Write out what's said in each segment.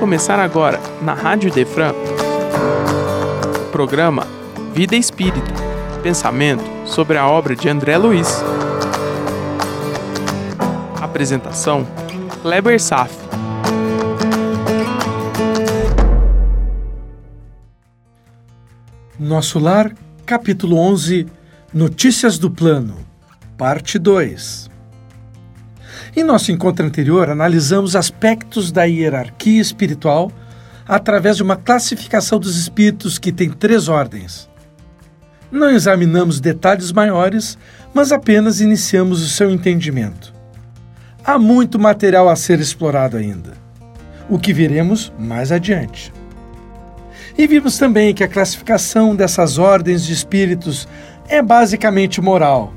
começar agora, na Rádio Defran, o programa Vida Espírita Pensamento sobre a obra de André Luiz. Apresentação: Kleber Saf. Nosso Lar, capítulo 11 Notícias do Plano, parte 2 em nosso encontro anterior, analisamos aspectos da hierarquia espiritual através de uma classificação dos espíritos que tem três ordens. Não examinamos detalhes maiores, mas apenas iniciamos o seu entendimento. Há muito material a ser explorado ainda, o que veremos mais adiante. E vimos também que a classificação dessas ordens de espíritos é basicamente moral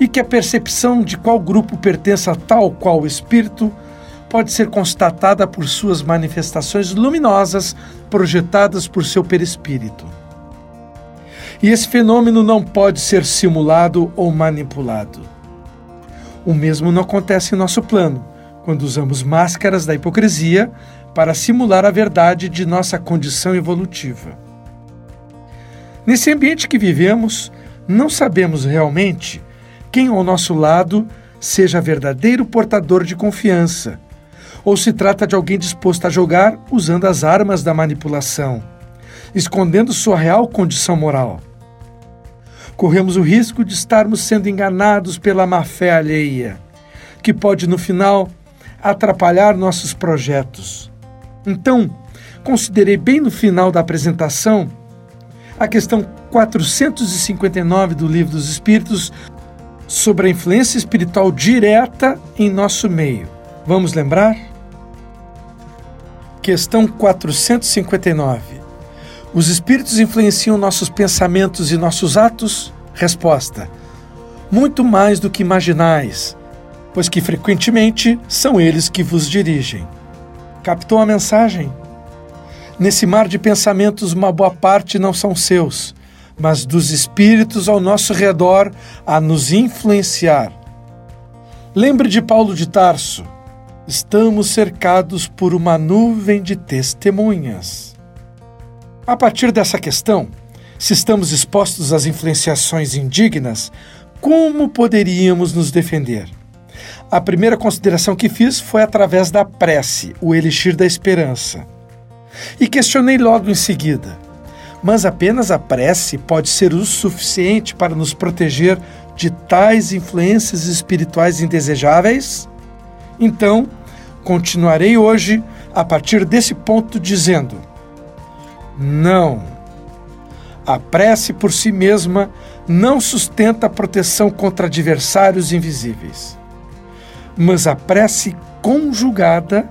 e que a percepção de qual grupo pertence a tal qual espírito pode ser constatada por suas manifestações luminosas projetadas por seu perispírito. E esse fenômeno não pode ser simulado ou manipulado. O mesmo não acontece em nosso plano, quando usamos máscaras da hipocrisia para simular a verdade de nossa condição evolutiva. Nesse ambiente que vivemos, não sabemos realmente quem ao nosso lado seja verdadeiro portador de confiança, ou se trata de alguém disposto a jogar usando as armas da manipulação, escondendo sua real condição moral. Corremos o risco de estarmos sendo enganados pela má-fé alheia, que pode, no final, atrapalhar nossos projetos. Então, considerei bem no final da apresentação a questão 459 do Livro dos Espíritos sobre a influência espiritual direta em nosso meio. Vamos lembrar? Questão 459. Os espíritos influenciam nossos pensamentos e nossos atos? Resposta: Muito mais do que imaginais, pois que frequentemente são eles que vos dirigem. Captou a mensagem? Nesse mar de pensamentos, uma boa parte não são seus, mas dos espíritos ao nosso redor a nos influenciar. Lembre de Paulo de Tarso: estamos cercados por uma nuvem de testemunhas. A partir dessa questão, se estamos expostos às influenciações indignas, como poderíamos nos defender? A primeira consideração que fiz foi através da prece, o elixir da esperança. E questionei logo em seguida: mas apenas a prece pode ser o suficiente para nos proteger de tais influências espirituais indesejáveis? Então, continuarei hoje a partir desse ponto dizendo: não. A prece por si mesma não sustenta a proteção contra adversários invisíveis. Mas a prece conjugada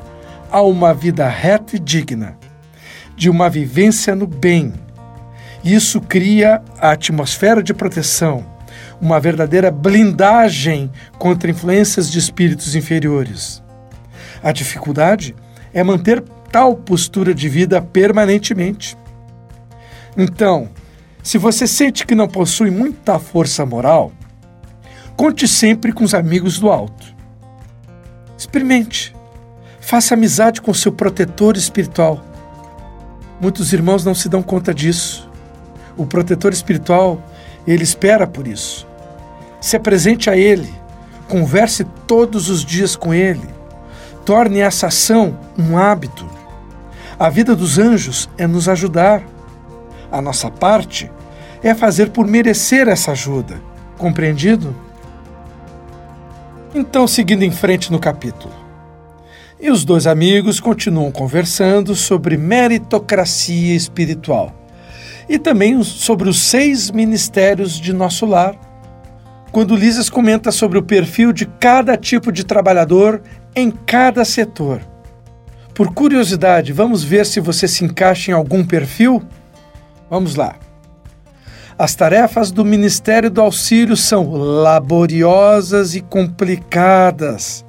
a uma vida reta e digna, de uma vivência no bem, isso cria a atmosfera de proteção, uma verdadeira blindagem contra influências de espíritos inferiores. A dificuldade é manter tal postura de vida permanentemente. Então, se você sente que não possui muita força moral, conte sempre com os amigos do alto. Experimente. Faça amizade com seu protetor espiritual. Muitos irmãos não se dão conta disso o protetor espiritual, ele espera por isso. Se apresente a ele, converse todos os dias com ele, torne essa ação um hábito. A vida dos anjos é nos ajudar. A nossa parte é fazer por merecer essa ajuda. Compreendido? Então, seguindo em frente no capítulo. E os dois amigos continuam conversando sobre meritocracia espiritual e também sobre os seis ministérios de nosso lar, quando Lises comenta sobre o perfil de cada tipo de trabalhador em cada setor. Por curiosidade, vamos ver se você se encaixa em algum perfil? Vamos lá. As tarefas do Ministério do Auxílio são laboriosas e complicadas.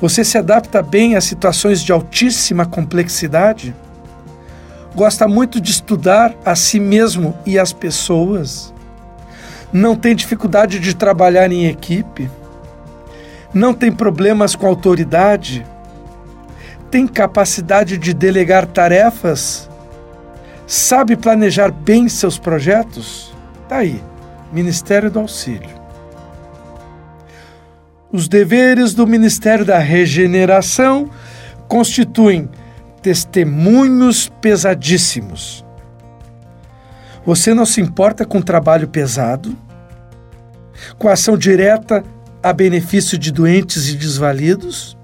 Você se adapta bem a situações de altíssima complexidade? Gosta muito de estudar a si mesmo e as pessoas, não tem dificuldade de trabalhar em equipe, não tem problemas com autoridade, tem capacidade de delegar tarefas? Sabe planejar bem seus projetos? Tá aí, Ministério do Auxílio. Os deveres do Ministério da Regeneração constituem testemunhos pesadíssimos. Você não se importa com trabalho pesado, com ação direta a benefício de doentes e desvalidos,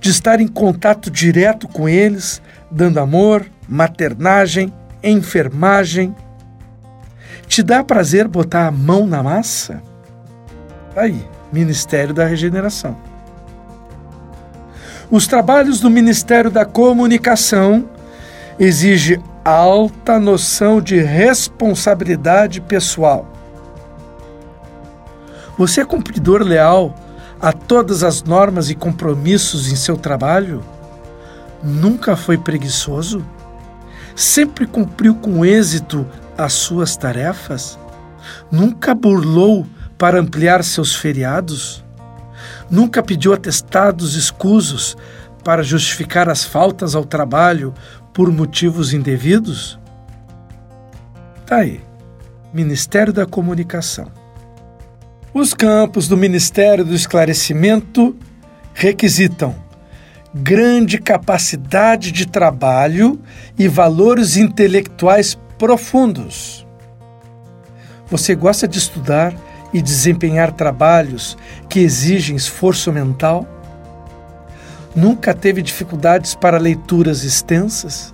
de estar em contato direto com eles, dando amor, maternagem, enfermagem. Te dá prazer botar a mão na massa? Aí, Ministério da Regeneração. Os trabalhos do Ministério da Comunicação exigem alta noção de responsabilidade pessoal. Você é cumpridor leal a todas as normas e compromissos em seu trabalho? Nunca foi preguiçoso? Sempre cumpriu com êxito as suas tarefas? Nunca burlou para ampliar seus feriados? Nunca pediu atestados escusos para justificar as faltas ao trabalho por motivos indevidos? Tá aí. Ministério da Comunicação. Os campos do Ministério do Esclarecimento requisitam grande capacidade de trabalho e valores intelectuais profundos. Você gosta de estudar e desempenhar trabalhos que exigem esforço mental? Nunca teve dificuldades para leituras extensas?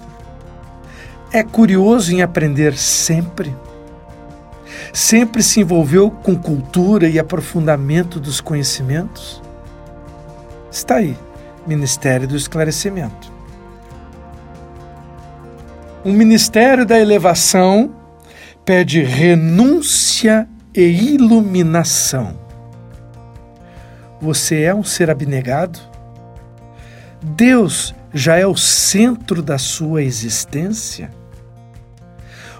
É curioso em aprender sempre? Sempre se envolveu com cultura e aprofundamento dos conhecimentos? Está aí, Ministério do Esclarecimento. O Ministério da Elevação pede renúncia e iluminação. Você é um ser abnegado? Deus já é o centro da sua existência?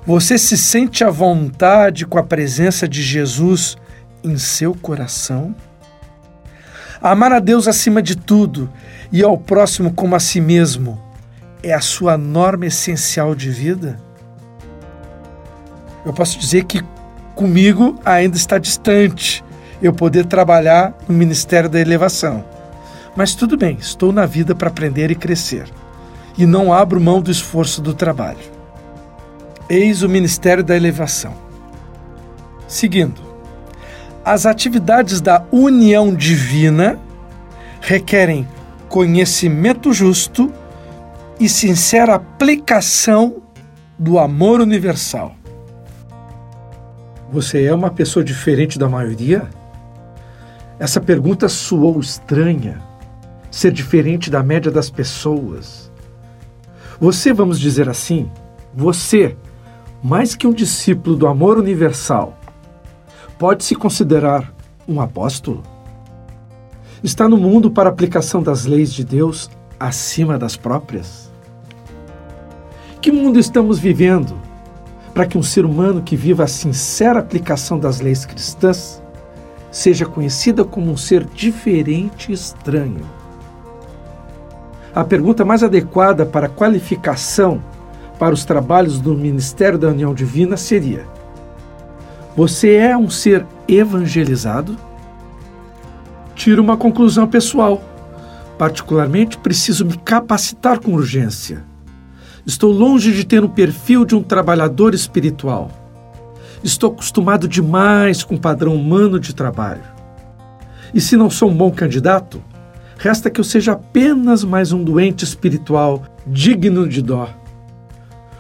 Você se sente à vontade com a presença de Jesus em seu coração? Amar a Deus acima de tudo e ao próximo como a si mesmo é a sua norma essencial de vida? Eu posso dizer que comigo ainda está distante eu poder trabalhar no Ministério da Elevação. Mas tudo bem, estou na vida para aprender e crescer. E não abro mão do esforço do trabalho. Eis o Ministério da Elevação. Seguindo, as atividades da união divina requerem conhecimento justo e sincera aplicação do amor universal. Você é uma pessoa diferente da maioria? Essa pergunta soou estranha. Ser diferente da média das pessoas. Você, vamos dizer assim, você, mais que um discípulo do amor universal, pode se considerar um apóstolo? Está no mundo para aplicação das leis de Deus acima das próprias? Que mundo estamos vivendo para que um ser humano que viva a sincera aplicação das leis cristãs seja conhecida como um ser diferente e estranho. A pergunta mais adequada para qualificação para os trabalhos do Ministério da União Divina seria: Você é um ser evangelizado? Tiro uma conclusão pessoal. Particularmente, preciso me capacitar com urgência Estou longe de ter um perfil de um trabalhador espiritual. Estou acostumado demais com o padrão humano de trabalho. E se não sou um bom candidato, resta que eu seja apenas mais um doente espiritual digno de dó.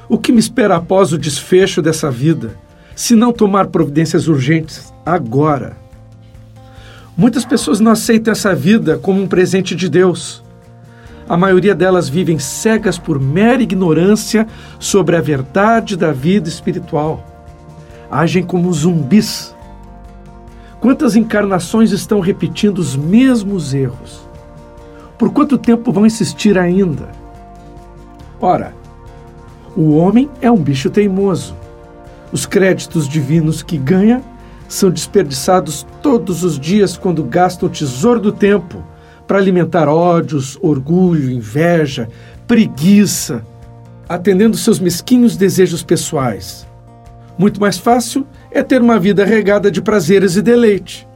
O que me espera após o desfecho dessa vida, se não tomar providências urgentes agora? Muitas pessoas não aceitam essa vida como um presente de Deus a maioria delas vivem cegas por mera ignorância sobre a verdade da vida espiritual. Agem como zumbis. Quantas encarnações estão repetindo os mesmos erros? Por quanto tempo vão insistir ainda? Ora, o homem é um bicho teimoso. Os créditos divinos que ganha são desperdiçados todos os dias quando gasta o tesouro do tempo para alimentar ódios, orgulho, inveja, preguiça, atendendo seus mesquinhos desejos pessoais. Muito mais fácil é ter uma vida regada de prazeres e deleite.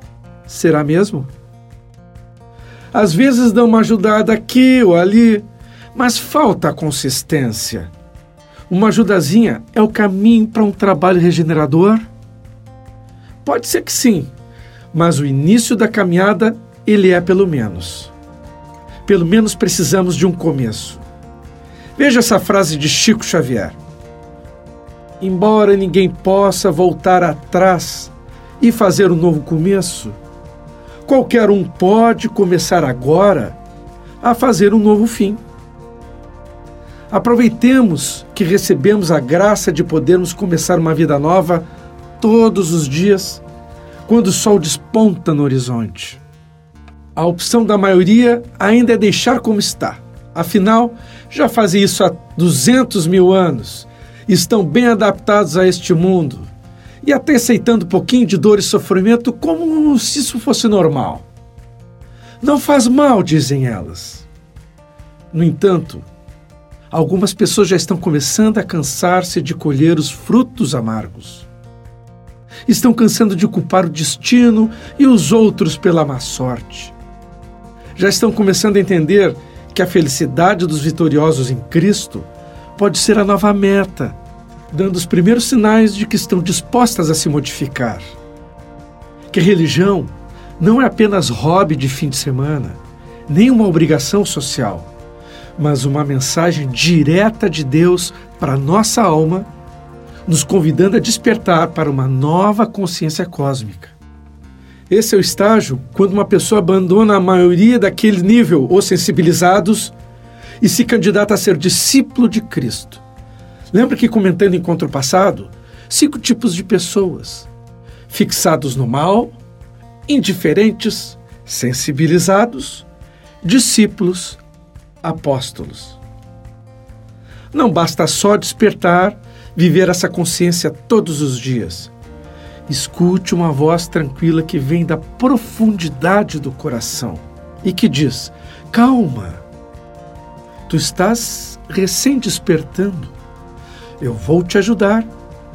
Será mesmo? Às vezes dão uma ajudada aqui ou ali, mas falta a consistência. Uma ajudazinha é o caminho para um trabalho regenerador? Pode ser que sim, mas o início da caminhada ele é pelo menos. Pelo menos precisamos de um começo. Veja essa frase de Chico Xavier. Embora ninguém possa voltar atrás e fazer um novo começo, qualquer um pode começar agora a fazer um novo fim. Aproveitemos que recebemos a graça de podermos começar uma vida nova todos os dias, quando o sol desponta no horizonte. A opção da maioria ainda é deixar como está. Afinal, já fazem isso há 200 mil anos, estão bem adaptados a este mundo e até aceitando um pouquinho de dor e sofrimento como se isso fosse normal. Não faz mal, dizem elas. No entanto, algumas pessoas já estão começando a cansar-se de colher os frutos amargos. Estão cansando de culpar o destino e os outros pela má sorte. Já estão começando a entender que a felicidade dos vitoriosos em Cristo pode ser a nova meta, dando os primeiros sinais de que estão dispostas a se modificar. Que religião não é apenas hobby de fim de semana, nem uma obrigação social mas uma mensagem direta de Deus para nossa alma, nos convidando a despertar para uma nova consciência cósmica. Esse é o estágio quando uma pessoa abandona a maioria daquele nível, ou sensibilizados, e se candidata a ser discípulo de Cristo. Lembra que comentando encontro passado, cinco tipos de pessoas: fixados no mal, indiferentes, sensibilizados, discípulos apóstolos. Não basta só despertar, viver essa consciência todos os dias. Escute uma voz tranquila que vem da profundidade do coração e que diz: Calma, tu estás recém despertando. Eu vou te ajudar.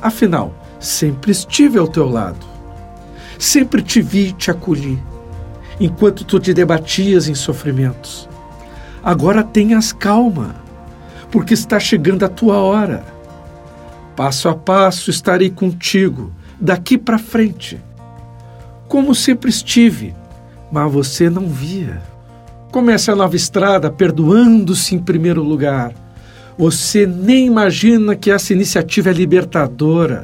Afinal, sempre estive ao teu lado. Sempre te vi e te acolhi, enquanto tu te debatias em sofrimentos. Agora tenhas calma, porque está chegando a tua hora. Passo a passo estarei contigo, daqui para frente. Como sempre estive, mas você não via. Comece a nova estrada perdoando-se em primeiro lugar. Você nem imagina que essa iniciativa é libertadora.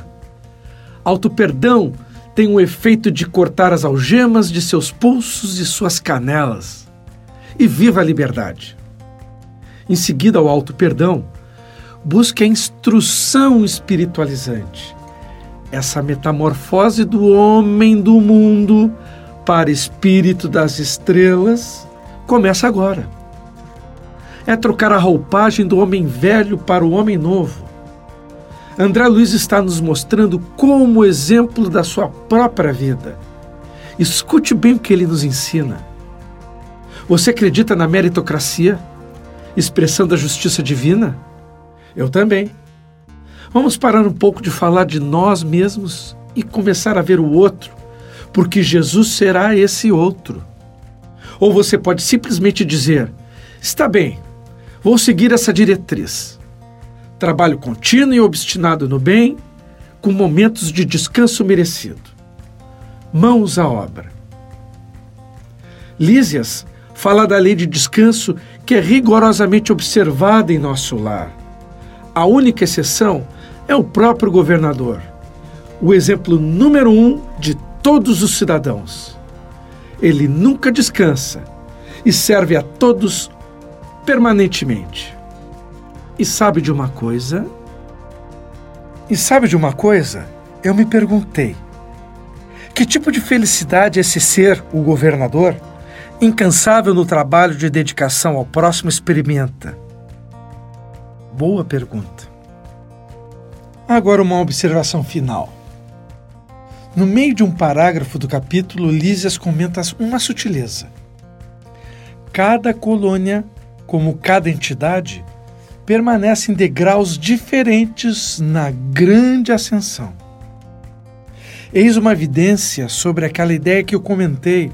Auto-perdão tem o efeito de cortar as algemas de seus pulsos e suas canelas e viva a liberdade. Em seguida ao alto perdão, busque a instrução espiritualizante. Essa metamorfose do homem do mundo para espírito das estrelas começa agora. É trocar a roupagem do homem velho para o homem novo. André Luiz está nos mostrando como exemplo da sua própria vida. Escute bem o que ele nos ensina. Você acredita na meritocracia, expressão da justiça divina? Eu também. Vamos parar um pouco de falar de nós mesmos e começar a ver o outro, porque Jesus será esse outro. Ou você pode simplesmente dizer: está bem, vou seguir essa diretriz. Trabalho contínuo e obstinado no bem, com momentos de descanso merecido. Mãos à obra. Lísias fala da lei de descanso que é rigorosamente observada em nosso lar. A única exceção é o próprio governador, o exemplo número um de todos os cidadãos. Ele nunca descansa e serve a todos permanentemente. E sabe de uma coisa? E sabe de uma coisa? Eu me perguntei: que tipo de felicidade esse ser, o governador, incansável no trabalho de dedicação ao próximo, experimenta? Boa pergunta. Agora, uma observação final. No meio de um parágrafo do capítulo, Lísias comenta uma sutileza. cada colônia, como cada entidade, permanece em degraus diferentes na grande ascensão. Eis uma evidência sobre aquela ideia que eu comentei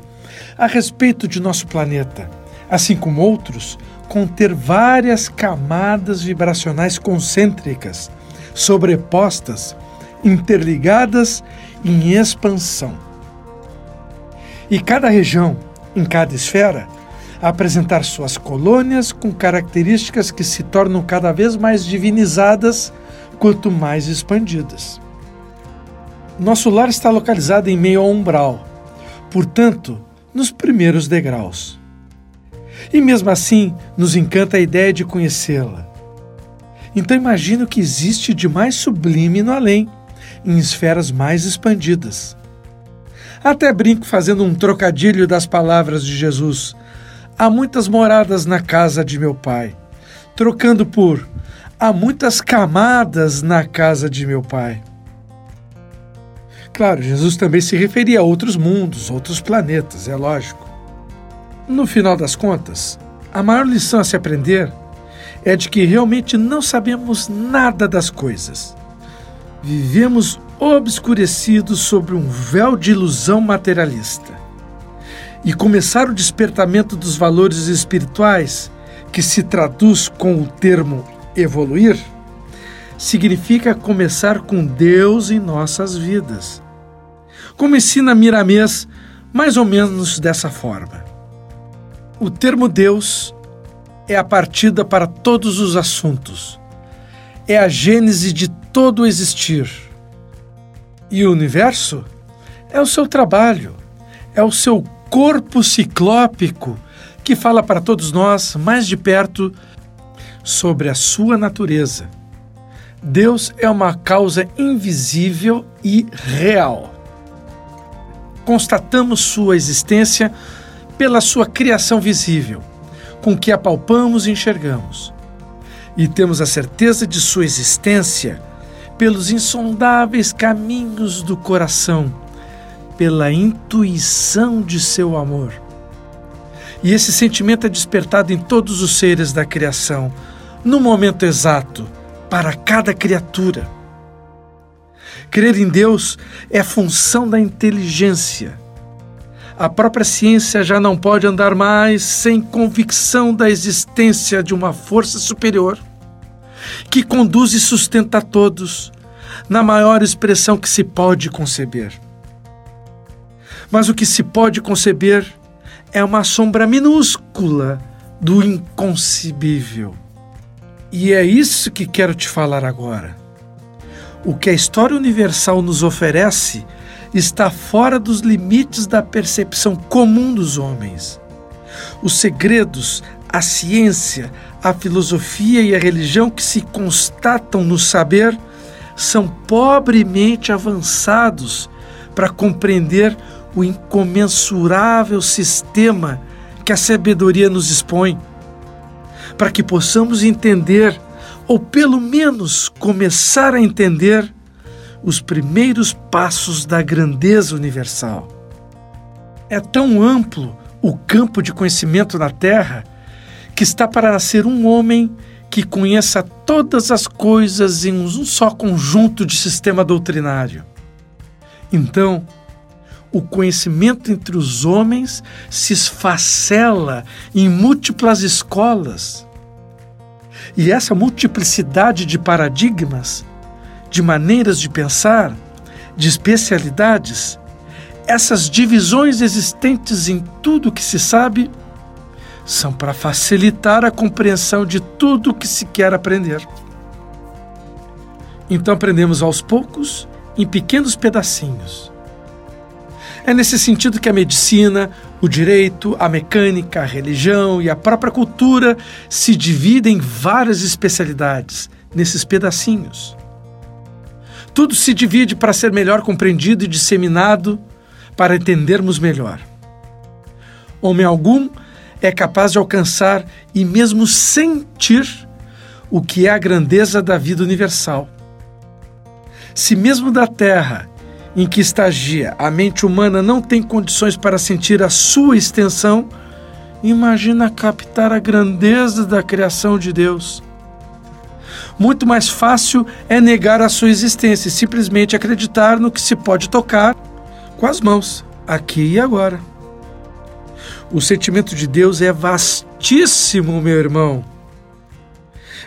a respeito de nosso planeta, assim como outros, conter várias camadas vibracionais concêntricas, sobrepostas, interligadas em expansão. E cada região, em cada esfera, apresentar suas colônias com características que se tornam cada vez mais divinizadas quanto mais expandidas. Nosso lar está localizado em meio ao umbral, portanto, nos primeiros degraus. E mesmo assim, nos encanta a ideia de conhecê-la. Então imagino que existe de mais sublime no além, em esferas mais expandidas. Até brinco fazendo um trocadilho das palavras de Jesus. Há muitas moradas na casa de meu pai, trocando por há muitas camadas na casa de meu pai. Claro, Jesus também se referia a outros mundos, outros planetas, é lógico. No final das contas, a maior lição a se aprender é de que realmente não sabemos nada das coisas. Vivemos obscurecidos sobre um véu de ilusão materialista. E começar o despertamento dos valores espirituais, que se traduz com o termo evoluir, significa começar com Deus em nossas vidas como ensina Miramês, mais ou menos dessa forma. O termo Deus é a partida para todos os assuntos, é a gênese de todo o existir. E o universo é o seu trabalho, é o seu corpo ciclópico que fala para todos nós mais de perto sobre a sua natureza. Deus é uma causa invisível e real constatamos sua existência pela sua criação visível, com que apalpamos e enxergamos. E temos a certeza de sua existência pelos insondáveis caminhos do coração, pela intuição de seu amor. E esse sentimento é despertado em todos os seres da criação, no momento exato, para cada criatura. Crer em Deus é função da inteligência. A própria ciência já não pode andar mais sem convicção da existência de uma força superior que conduz e sustenta a todos na maior expressão que se pode conceber. Mas o que se pode conceber é uma sombra minúscula do inconcebível. E é isso que quero te falar agora. O que a história universal nos oferece está fora dos limites da percepção comum dos homens. Os segredos, a ciência, a filosofia e a religião que se constatam no saber são pobremente avançados para compreender o incomensurável sistema que a sabedoria nos expõe, para que possamos entender ou pelo menos começar a entender os primeiros passos da grandeza universal. É tão amplo o campo de conhecimento na Terra que está para nascer um homem que conheça todas as coisas em um só conjunto de sistema doutrinário. Então, o conhecimento entre os homens se esfacela em múltiplas escolas e essa multiplicidade de paradigmas, de maneiras de pensar, de especialidades, essas divisões existentes em tudo que se sabe, são para facilitar a compreensão de tudo o que se quer aprender. Então aprendemos aos poucos, em pequenos pedacinhos. É nesse sentido que a medicina, o direito, a mecânica, a religião e a própria cultura se dividem em várias especialidades, nesses pedacinhos. Tudo se divide para ser melhor compreendido e disseminado para entendermos melhor. Homem algum é capaz de alcançar e mesmo sentir o que é a grandeza da vida universal. Se mesmo da Terra em que estagia a mente humana não tem condições para sentir a sua extensão, imagina captar a grandeza da criação de Deus. Muito mais fácil é negar a sua existência e simplesmente acreditar no que se pode tocar com as mãos, aqui e agora. O sentimento de Deus é vastíssimo, meu irmão.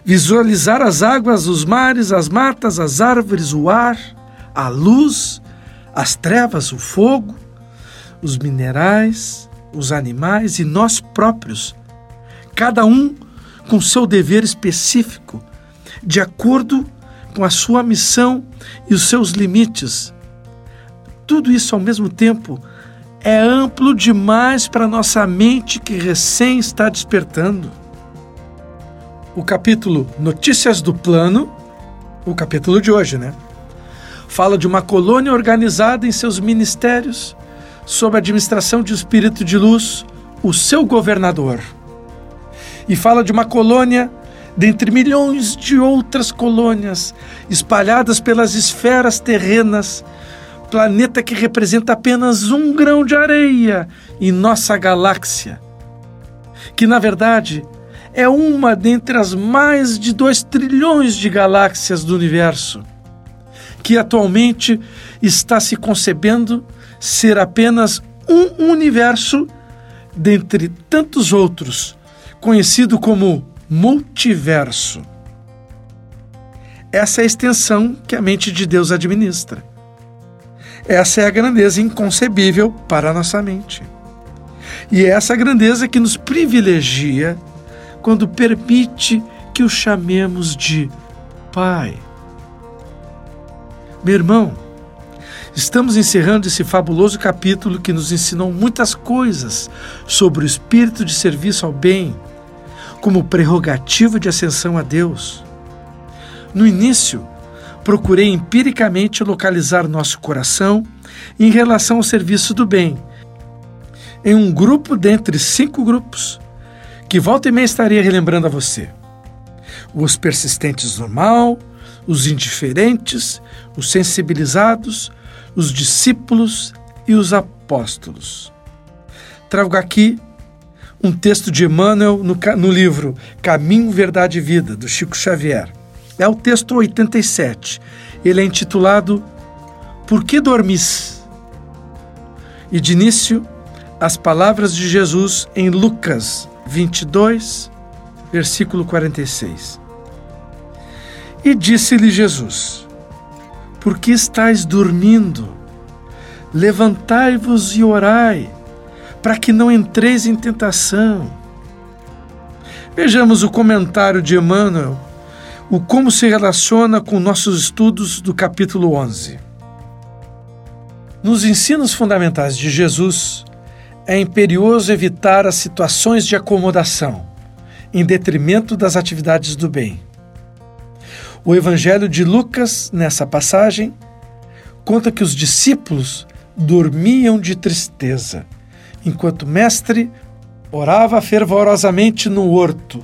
Visualizar as águas, os mares, as matas, as árvores, o ar, a luz, as trevas, o fogo, os minerais, os animais e nós próprios, cada um com seu dever específico, de acordo com a sua missão e os seus limites. Tudo isso ao mesmo tempo é amplo demais para nossa mente que recém está despertando. O capítulo Notícias do Plano, o capítulo de hoje, né? Fala de uma colônia organizada em seus ministérios, sob a administração de um espírito de luz, o seu governador. E fala de uma colônia dentre milhões de outras colônias espalhadas pelas esferas terrenas planeta que representa apenas um grão de areia em nossa galáxia, que na verdade é uma dentre as mais de 2 trilhões de galáxias do universo, que atualmente está se concebendo ser apenas um universo dentre tantos outros, conhecido como multiverso. Essa é a extensão que a mente de Deus administra. Essa é a grandeza inconcebível para a nossa mente. E é essa grandeza que nos privilegia quando permite que o chamemos de Pai. Meu irmão, estamos encerrando esse fabuloso capítulo que nos ensinou muitas coisas sobre o espírito de serviço ao bem, como prerrogativa de ascensão a Deus. No início, procurei empiricamente localizar nosso coração em relação ao serviço do bem, em um grupo dentre cinco grupos, que volta e meia estaria relembrando a você. Os persistentes no mal, os indiferentes, os sensibilizados, os discípulos e os apóstolos. Trago aqui um texto de Emmanuel no, no livro Caminho, Verdade e Vida, do Chico Xavier. É o texto 87. Ele é intitulado Por que dormis? E de início, as palavras de Jesus em Lucas 22, versículo 46. E disse-lhe Jesus: Por que estáis dormindo? Levantai-vos e orai, para que não entreis em tentação. Vejamos o comentário de Emmanuel o como se relaciona com nossos estudos do capítulo 11. Nos ensinos fundamentais de Jesus, é imperioso evitar as situações de acomodação, em detrimento das atividades do bem. O Evangelho de Lucas, nessa passagem, conta que os discípulos dormiam de tristeza, enquanto Mestre orava fervorosamente no horto.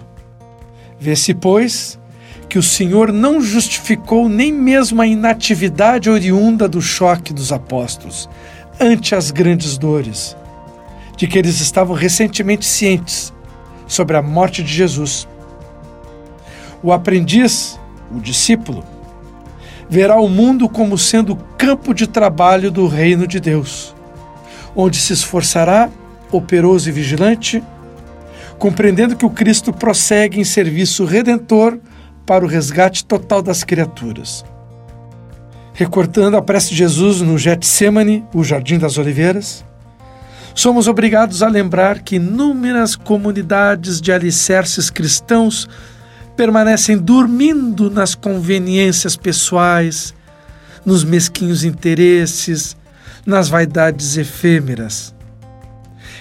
Vê-se, pois, que o Senhor não justificou nem mesmo a inatividade oriunda do choque dos apóstolos ante as grandes dores, de que eles estavam recentemente cientes sobre a morte de Jesus. O aprendiz, o discípulo, verá o mundo como sendo campo de trabalho do reino de Deus, onde se esforçará, operoso e vigilante, compreendendo que o Cristo prossegue em serviço redentor para o resgate total das criaturas. Recortando a prece de Jesus no Getsemane, o Jardim das Oliveiras, somos obrigados a lembrar que inúmeras comunidades de alicerces cristãos permanecem dormindo nas conveniências pessoais, nos mesquinhos interesses, nas vaidades efêmeras.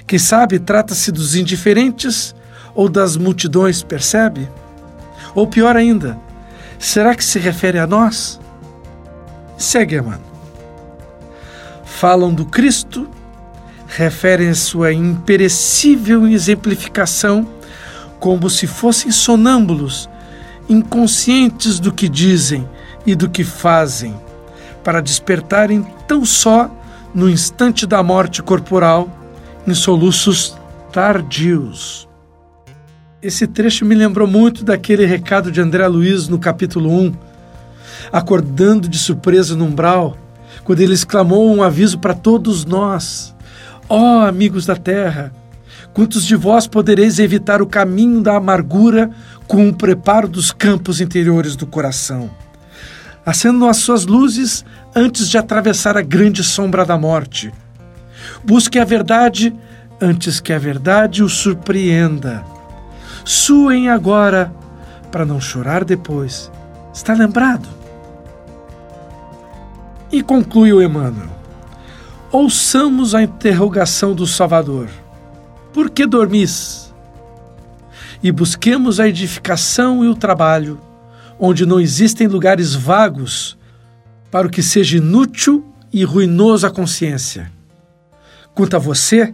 Quem sabe trata-se dos indiferentes ou das multidões, percebe? Ou pior ainda, será que se refere a nós? Segue, mano. Falam do Cristo, referem a sua imperecível exemplificação como se fossem sonâmbulos, inconscientes do que dizem e do que fazem, para despertarem tão só no instante da morte corporal, em soluços tardios. Esse trecho me lembrou muito daquele recado de André Luiz no capítulo 1, acordando de surpresa no umbral, quando ele exclamou um aviso para todos nós: Ó oh, amigos da terra, quantos de vós podereis evitar o caminho da amargura com o preparo dos campos interiores do coração? Acendam as suas luzes antes de atravessar a grande sombra da morte. Busque a verdade antes que a verdade o surpreenda. Suem agora para não chorar depois. Está lembrado? E conclui o Emmanuel. Ouçamos a interrogação do Salvador. Por que dormis? E busquemos a edificação e o trabalho, onde não existem lugares vagos para o que seja inútil e ruinoso à consciência. Quanto a você,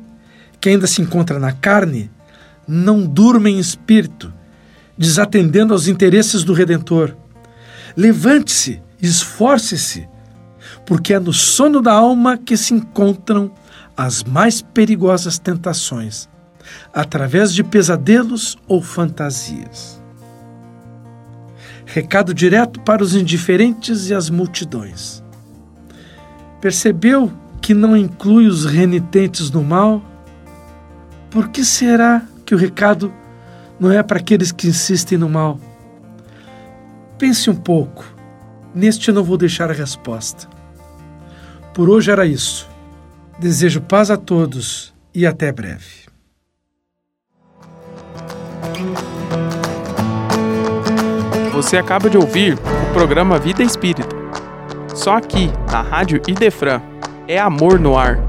que ainda se encontra na carne, não durma em espírito, desatendendo aos interesses do Redentor. Levante-se, esforce-se, porque é no sono da alma que se encontram as mais perigosas tentações, através de pesadelos ou fantasias. Recado direto para os indiferentes e as multidões. Percebeu que não inclui os renitentes no mal? Por que será que o recado não é para aqueles que insistem no mal? Pense um pouco. Neste eu não vou deixar a resposta. Por hoje era isso. Desejo paz a todos e até breve. Você acaba de ouvir o programa Vida Espírita. Só aqui, na Rádio Idefran é amor no ar.